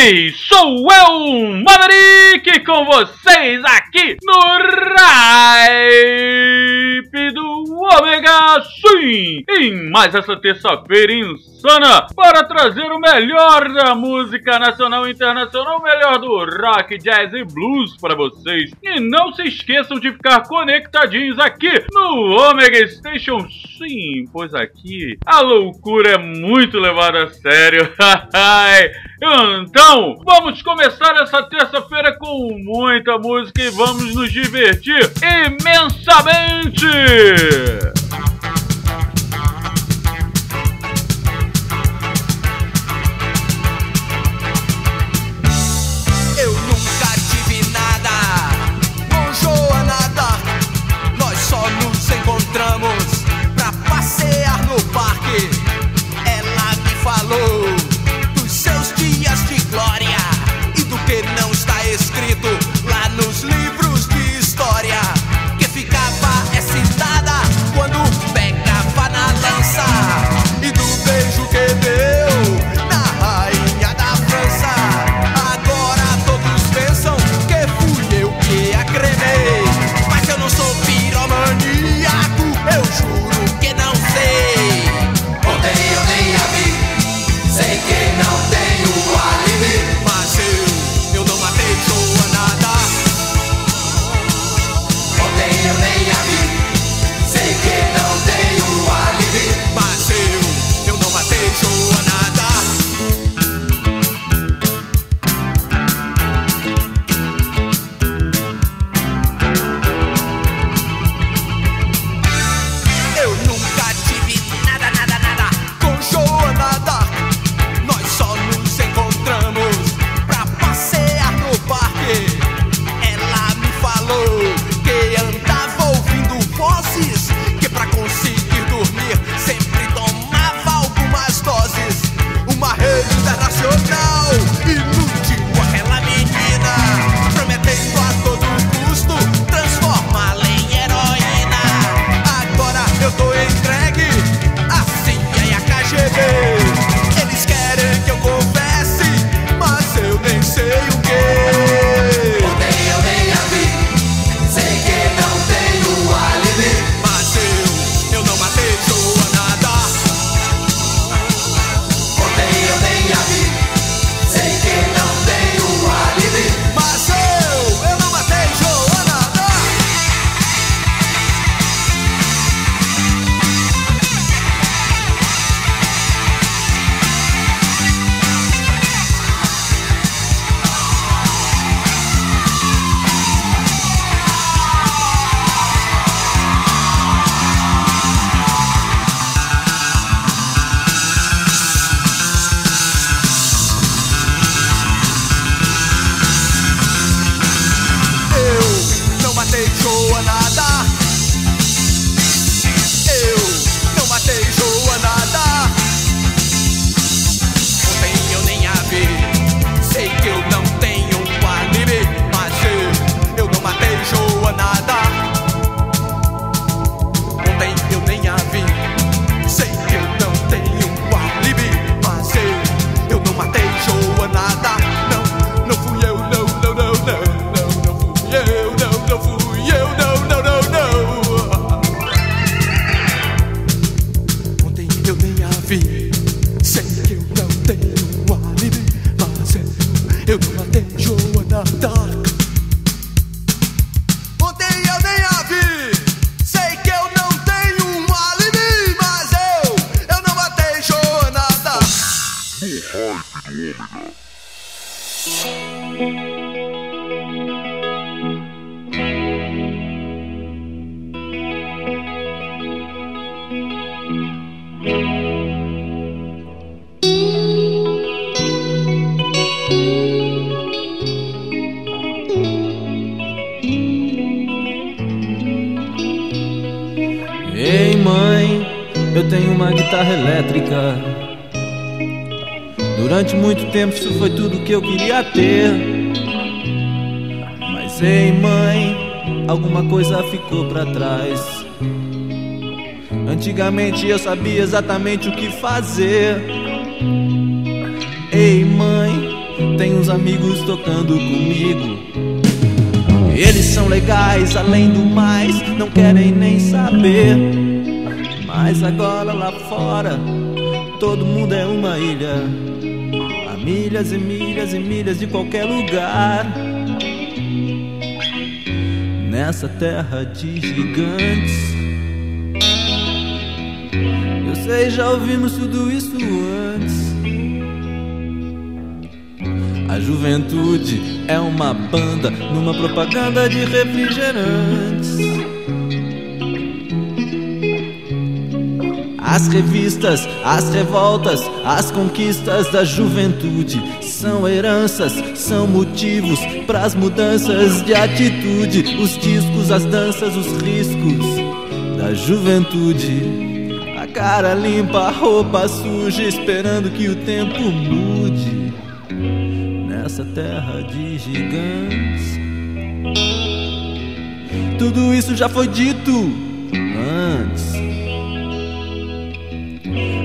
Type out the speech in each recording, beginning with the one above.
3, sou eu, Maverick, com vocês aqui no Ripe do Omega Sim, em mais essa terça-feira insana, para trazer o melhor da música nacional e internacional, o melhor do rock, jazz e blues para vocês. E não se esqueçam de ficar conectadinhos aqui no Omega Station, sim, pois aqui a loucura é muito levada a sério. então, vamos Vamos começar essa terça-feira com muita música e vamos nos divertir imensamente! Isso foi tudo que eu queria ter. Mas ei mãe, alguma coisa ficou pra trás. Antigamente eu sabia exatamente o que fazer. Ei mãe, tem uns amigos tocando comigo. Eles são legais, além do mais, não querem nem saber. Mas agora lá fora, todo mundo é uma ilha. Milhas e milhas e milhas de qualquer lugar. Nessa terra de gigantes. Eu sei, já ouvimos tudo isso antes. A juventude é uma banda numa propaganda de refrigerantes. As revistas, as revoltas, as conquistas da juventude são heranças, são motivos para as mudanças de atitude. Os discos, as danças, os riscos da juventude. A cara limpa, a roupa suja, esperando que o tempo mude nessa terra de gigantes. Tudo isso já foi dito antes.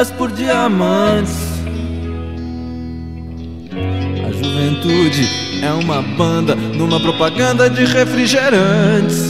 Trocam vidas por diamantes. A juventude é uma banda numa propaganda de refrigerantes.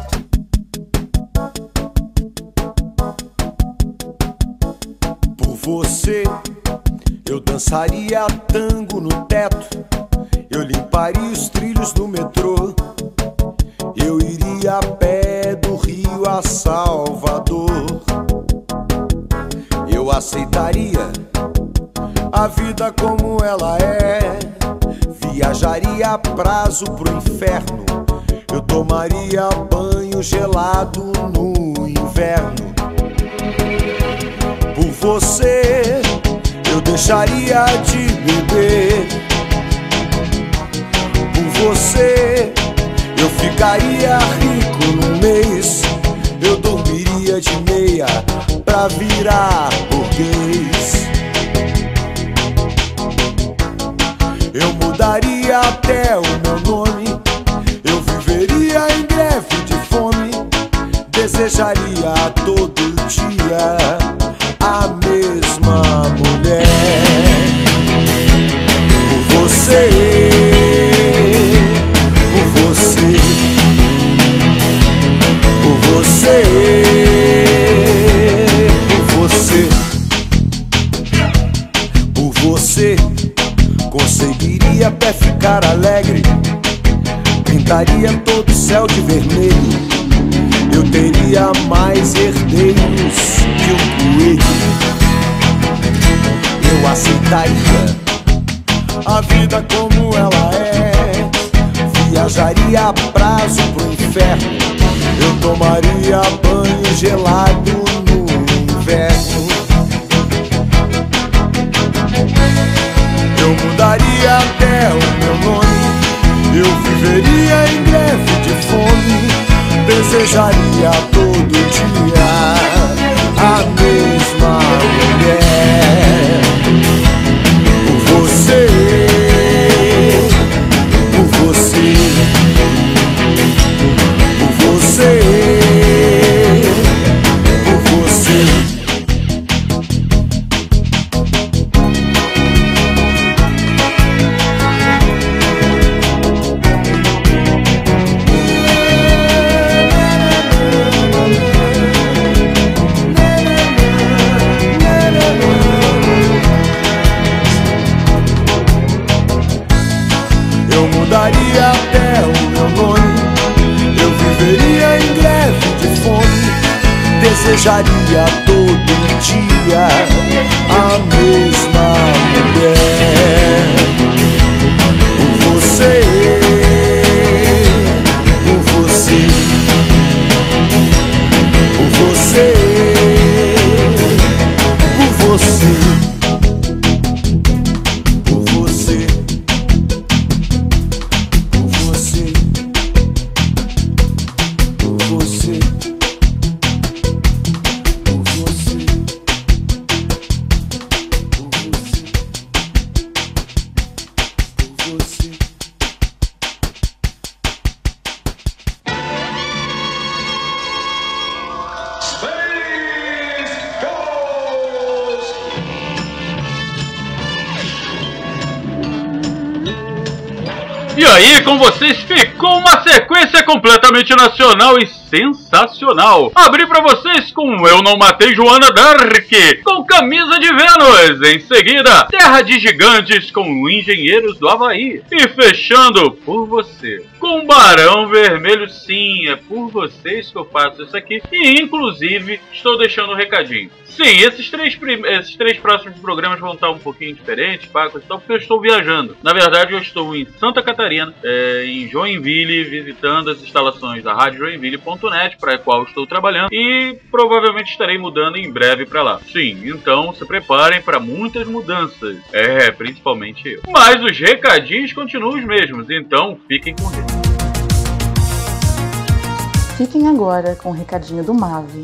Você, eu dançaria tango no teto. Eu limparia os trilhos do metrô. Eu iria a pé do Rio a Salvador. Eu aceitaria a vida como ela é. Viajaria a prazo pro inferno. Eu tomaria banho gelado no inverno. Por você, eu deixaria de beber. Por você, eu ficaria rico no mês. Eu dormiria de meia pra virar burguês. Eu mudaria até o meu nome. Eu viveria em greve de fome. Desejaria todo dia Aceitaria a vida como ela é. Viajaria a prazo pro inferno. Eu tomaria banho gelado no inverno. Eu mudaria até o meu nome. Eu viveria em greve de fome. Desejaria todo dia por completamente nacional e sensacional. Abri pra vocês com Eu Não Matei Joana Dark, com Camisa de Vênus. Em seguida, Terra de Gigantes com Engenheiros do Havaí. E fechando por você, com Barão Vermelho. Sim, é por vocês que eu faço isso aqui. E inclusive, estou deixando um recadinho. Sim, esses três, esses três próximos programas vão estar um pouquinho diferentes, coisa e porque eu estou viajando. Na verdade, eu estou em Santa Catarina, é, em Joinville, visitando as instalações da Rádio Para a qual estou trabalhando, e provavelmente estarei mudando em breve para lá. Sim, então se preparem para muitas mudanças. É, principalmente eu. Mas os recadinhos continuam os mesmos, então fiquem com eles. Fiquem agora com o recadinho do Mave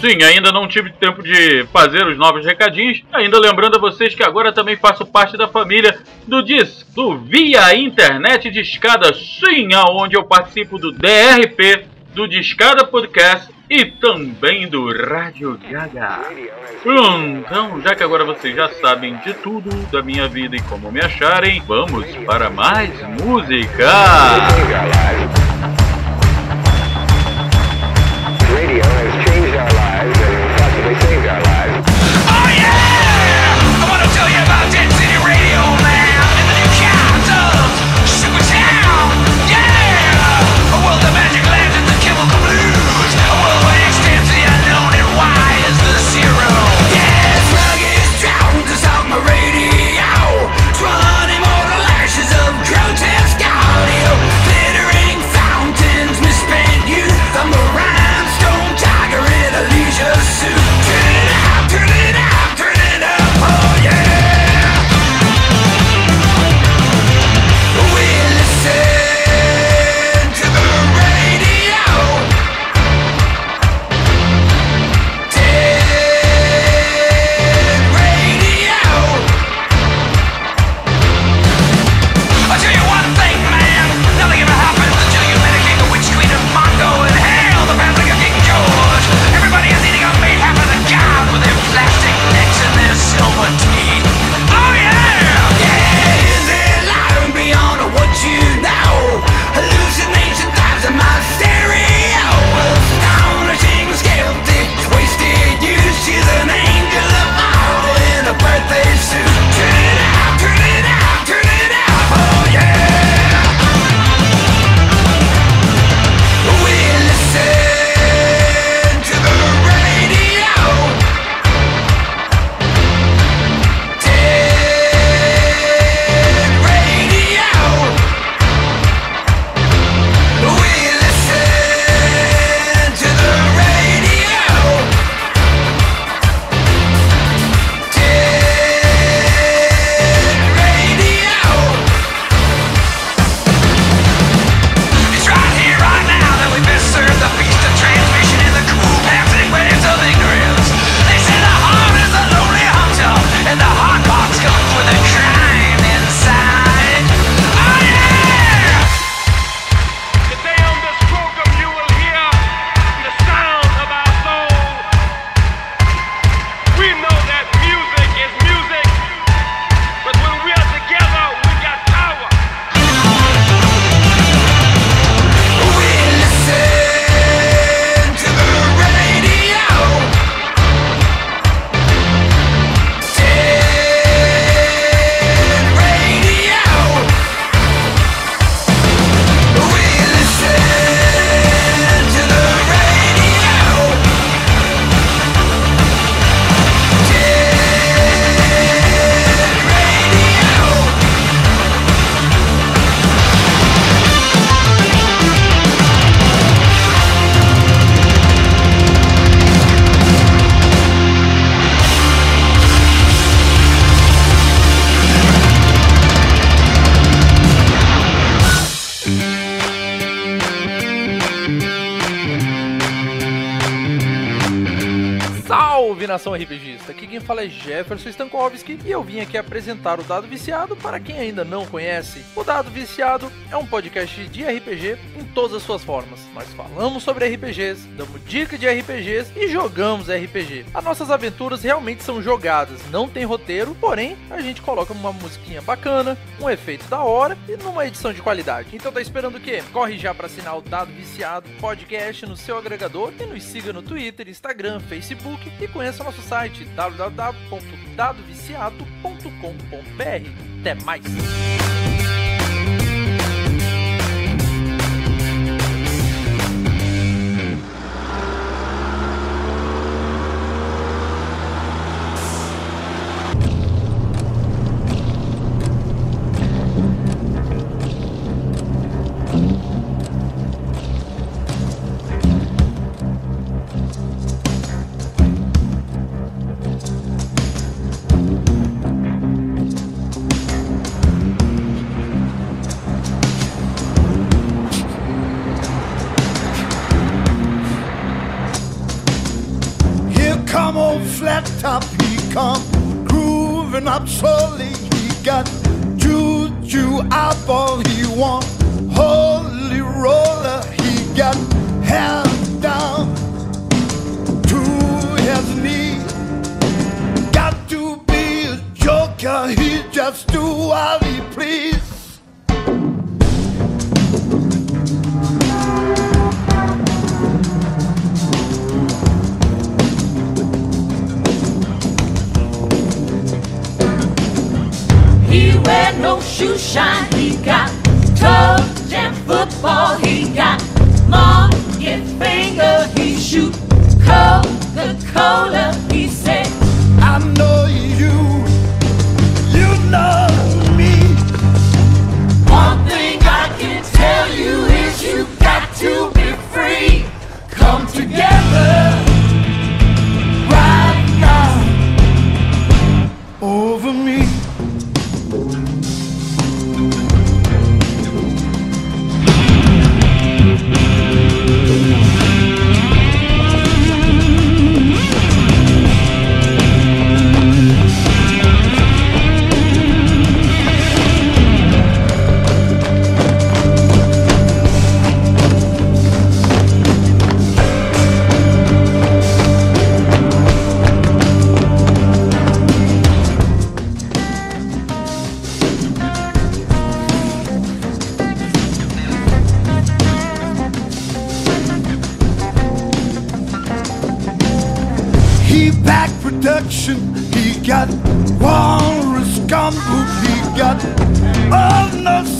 Sim, ainda não tive tempo de fazer os novos recadinhos. Ainda lembrando a vocês que agora também faço parte da família do DIS, do Via Internet de Escada. Sim, aonde eu participo do DRP, do Discada Podcast e também do Rádio Gaga. Então, já que agora vocês já sabem de tudo da minha vida e como me acharem, vamos para mais música! Nação RPGista! Quem fala é Jefferson Stankowski e eu vim aqui apresentar o Dado Viciado para quem ainda não conhece. O Dado Viciado é um podcast de RPG em todas as suas formas. Nós falamos sobre RPGs, damos dicas de RPGs e jogamos RPG. As nossas aventuras realmente são jogadas, não tem roteiro, porém a gente coloca uma musiquinha bacana, um efeito da hora e numa edição de qualidade. Então tá esperando o quê? Corre já para assinar o Dado Viciado podcast no seu agregador e nos siga no Twitter, Instagram, Facebook e conheça nosso site www.dadoviciado.com.br. Até mais! Up slowly. He got juju eyeball, he want holy roller. He got hands down to his knee. Got to be a joker, he just do what shoe shine. He got toe jam football. He got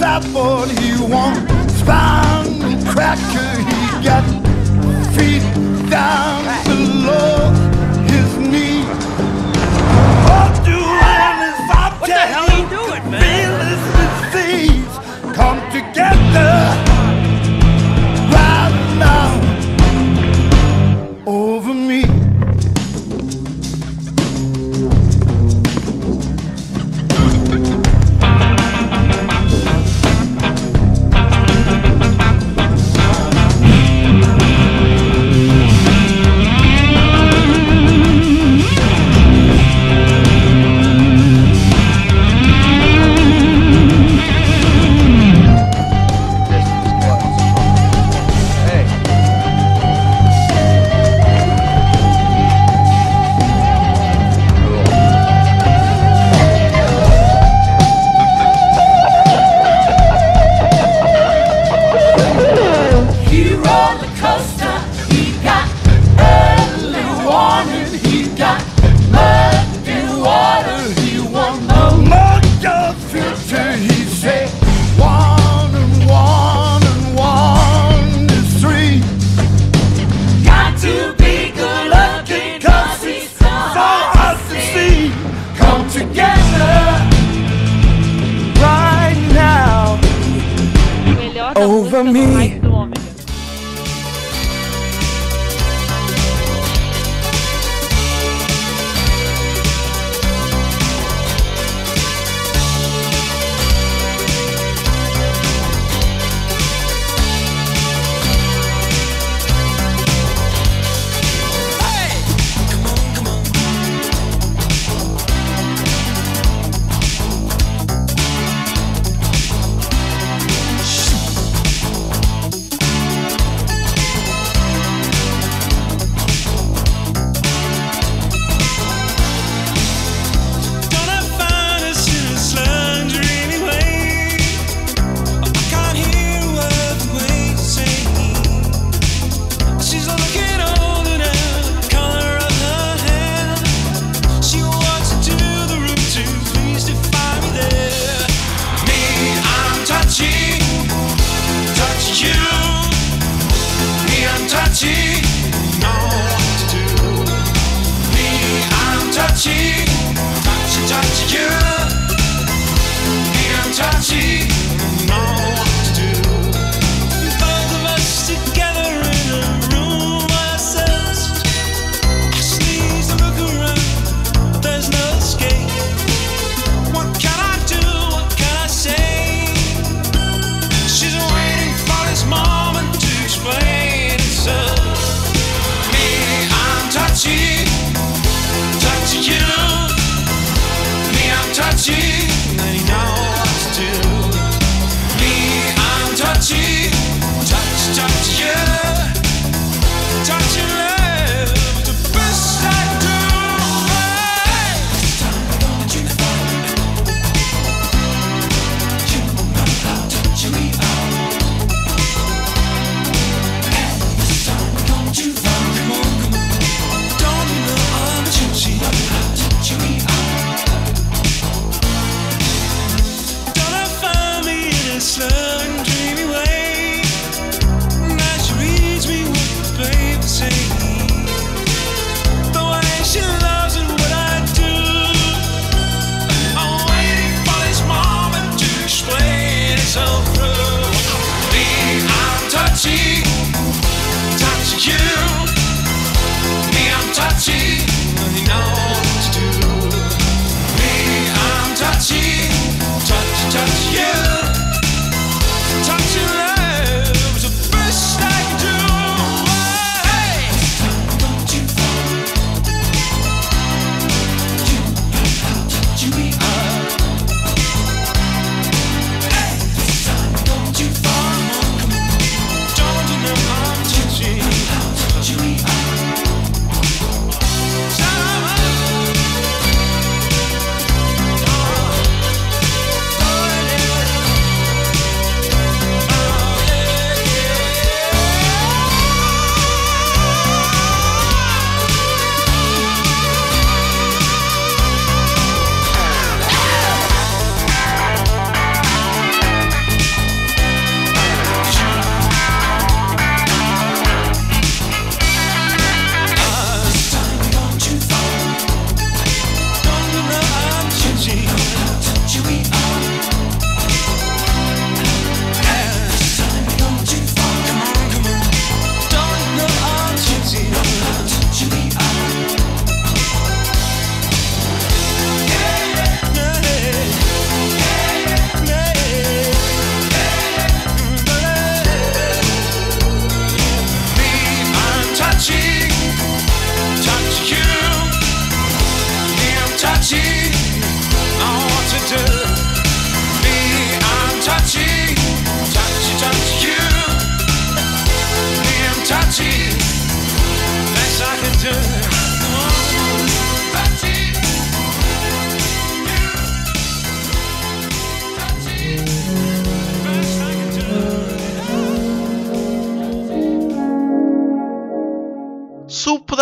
sapphire. Touchy, you know what to do. Me, I'm touchy,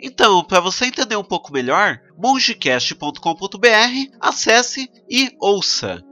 Então, para você entender um pouco melhor, mongecast.com.br, acesse e ouça.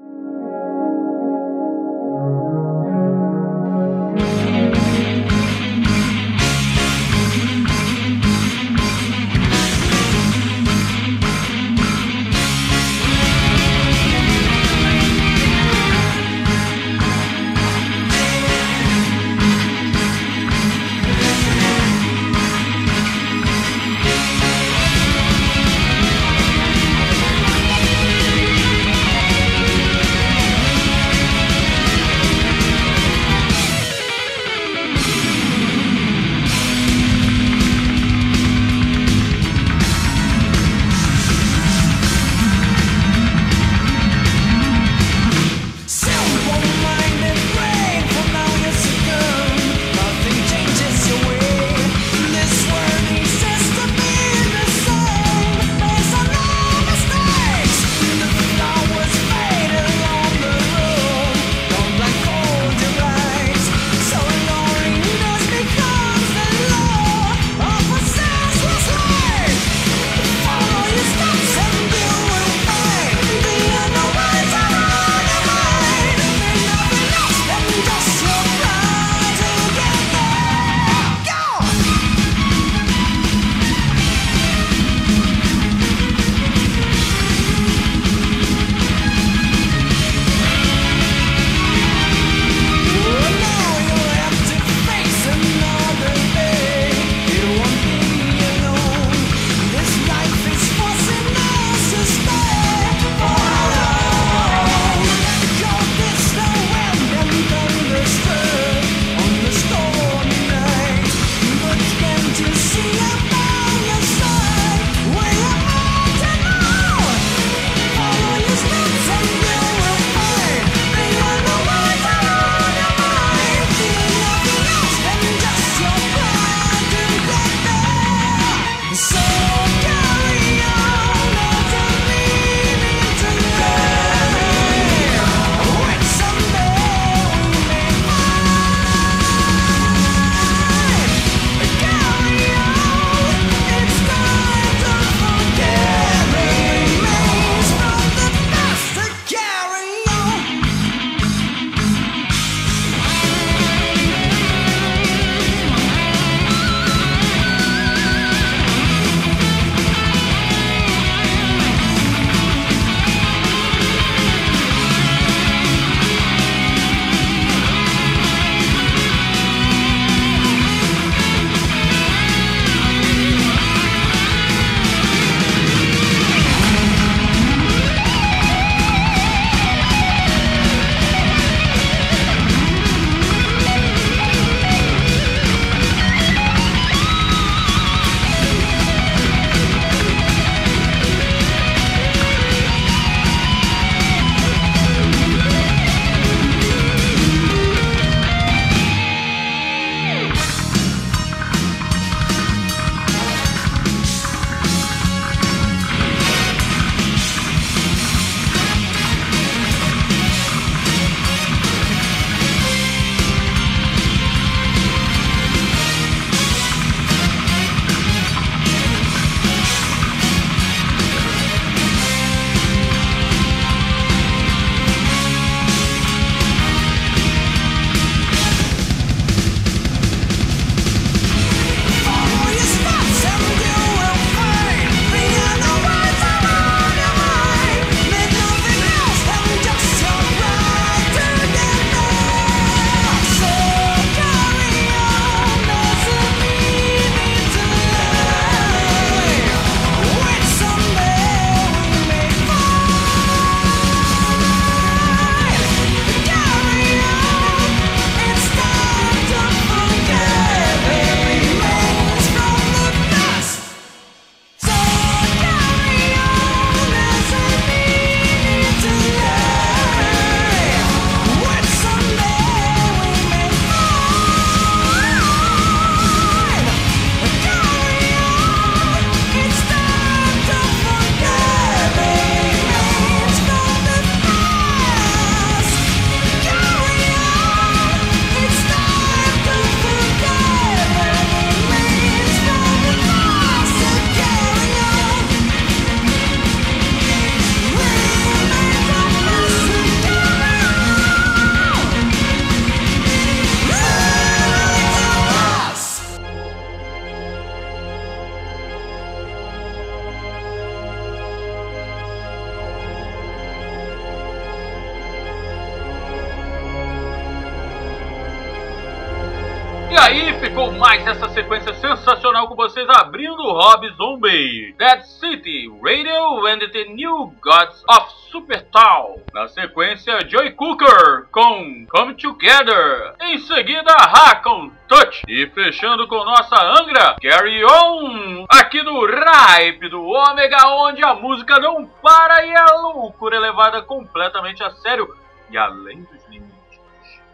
Ficou mais essa sequência sensacional com vocês abrindo Rob Zombie, Dead City, Radio and the New Gods of Supertown. Na sequência, Joy Cooker com Come Together. Em seguida, Ha com Touch. E fechando com nossa Angra, Carry On. Aqui no Ripe do Ômega, onde a música não para e a loucura é levada completamente a sério e além limites.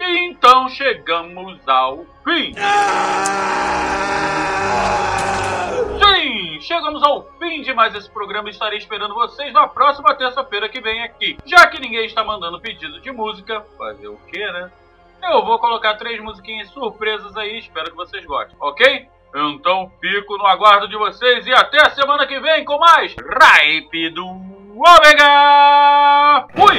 E então chegamos ao fim. Sim, chegamos ao fim de mais esse programa. Estarei esperando vocês na próxima terça-feira que vem aqui. Já que ninguém está mandando pedido de música, fazer o que, né? Eu vou colocar três musiquinhas surpresas aí, espero que vocês gostem, ok? Então fico no aguardo de vocês e até a semana que vem com mais Ripe do Ômega! Fui!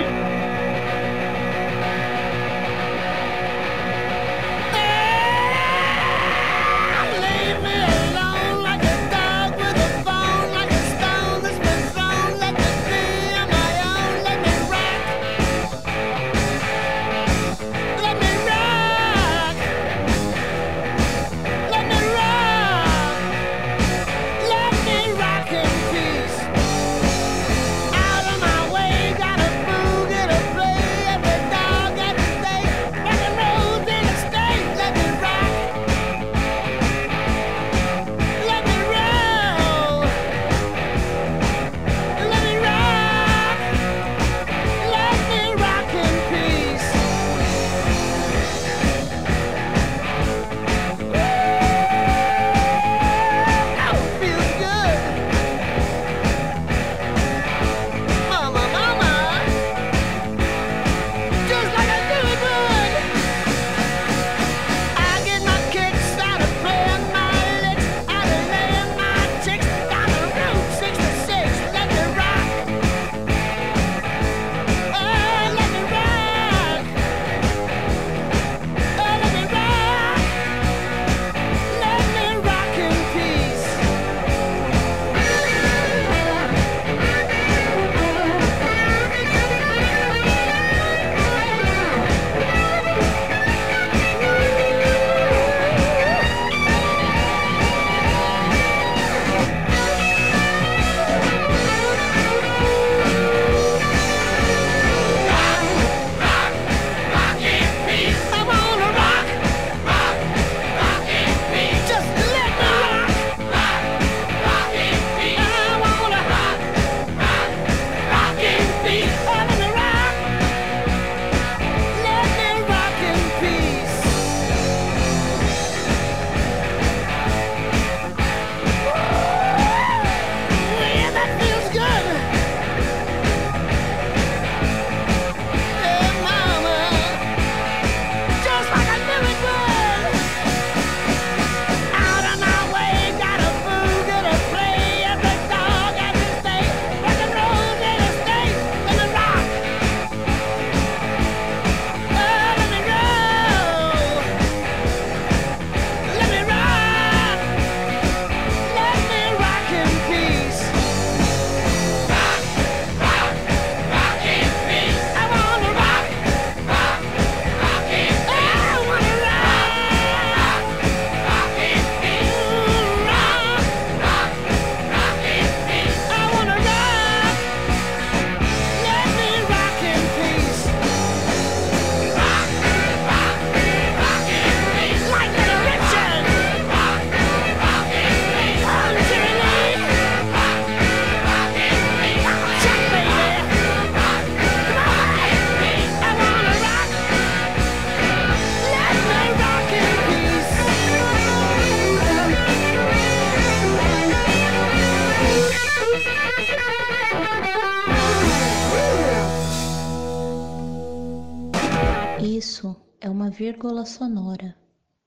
Isso é uma vírgula sonora,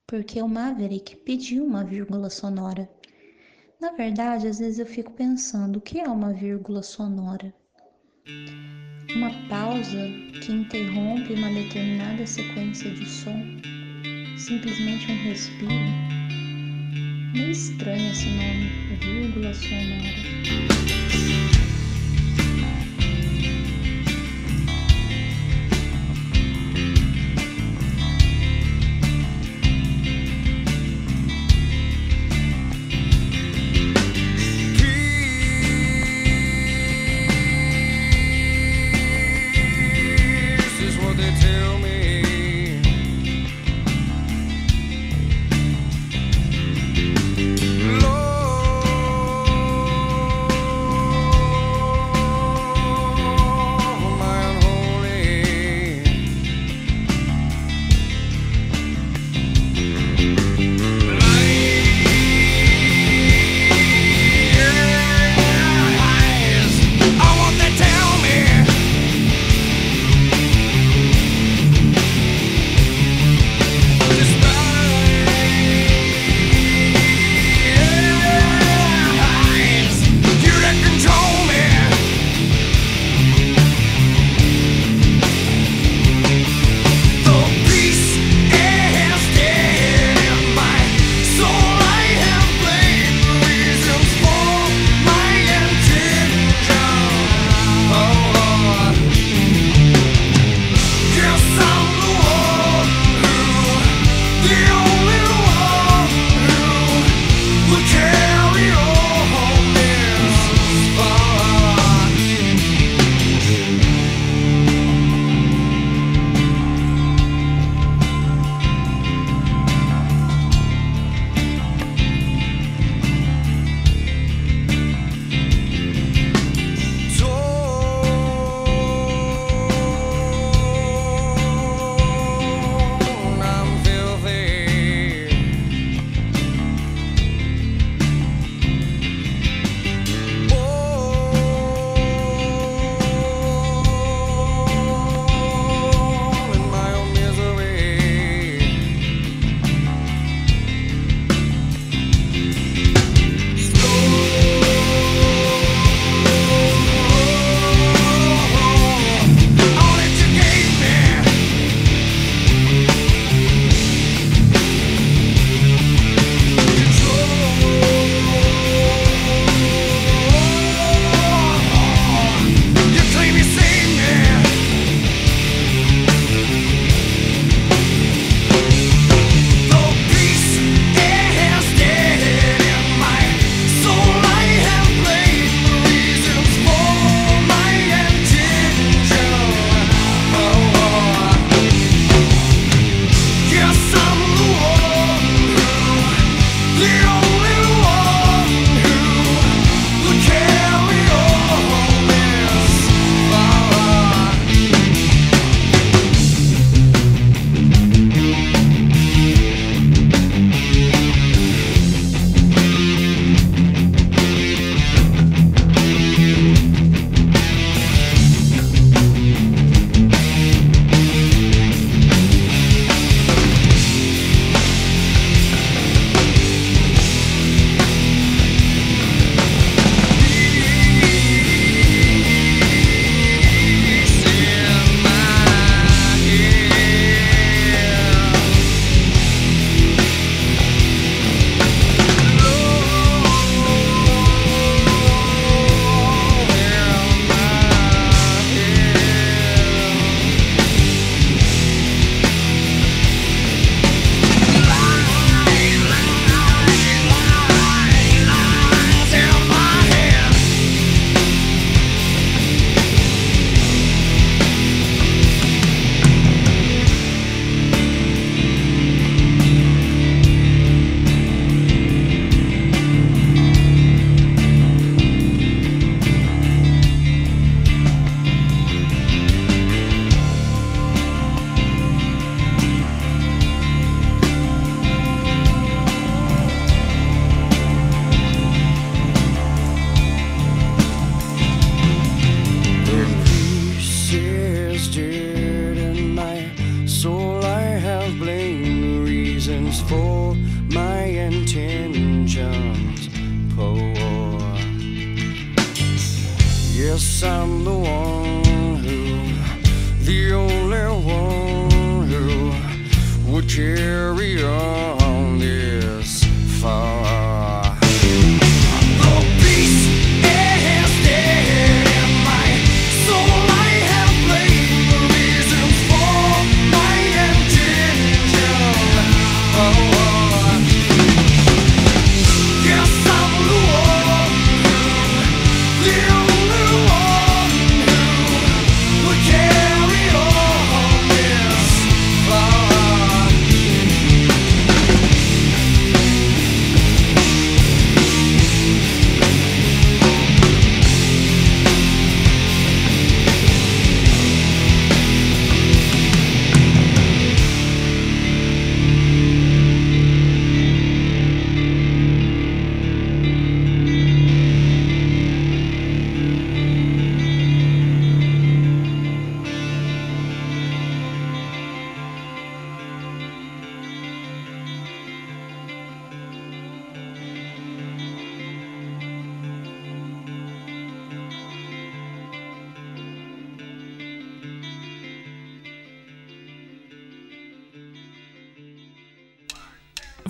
porque o Maverick pediu uma vírgula sonora. Na verdade, às vezes eu fico pensando o que é uma vírgula sonora? Uma pausa que interrompe uma determinada sequência de som? Simplesmente um respiro? Meio estranho esse nome, vírgula sonora.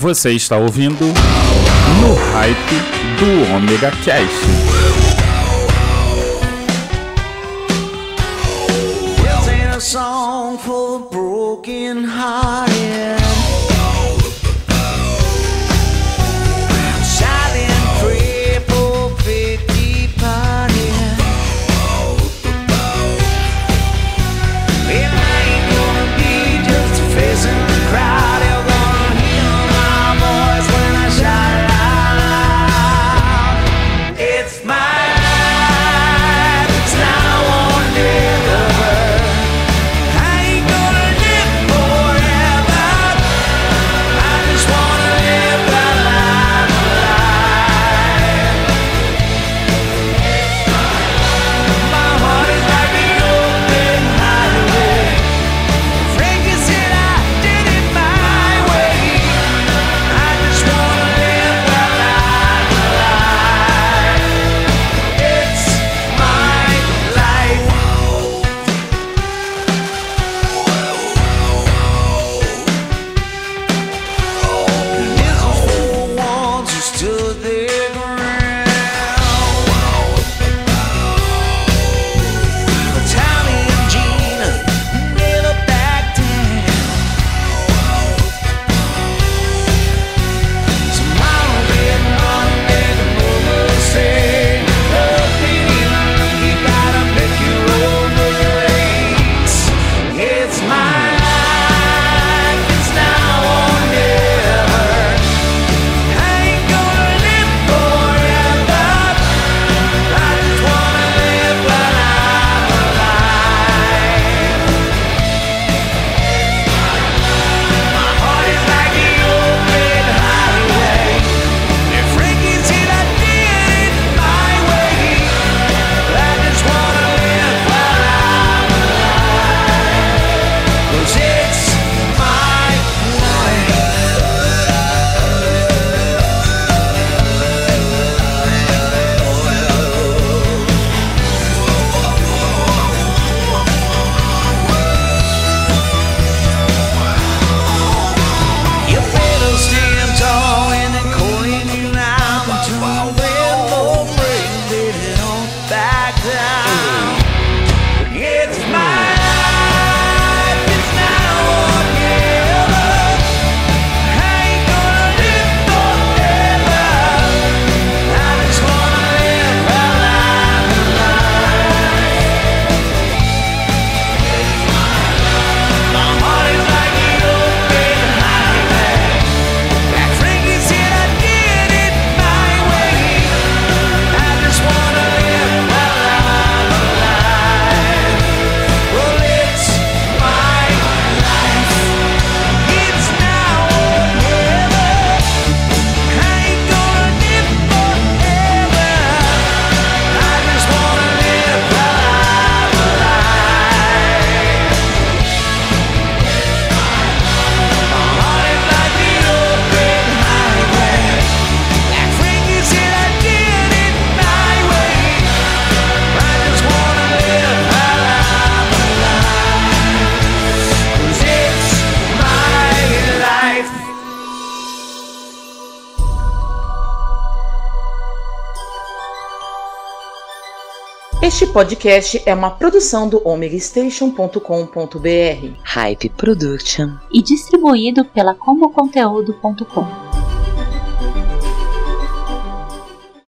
Você está ouvindo no hype do Omega Cast. Este podcast é uma produção do omegastation.com.br. Hype Production. E distribuído pela comoconteúdo.com.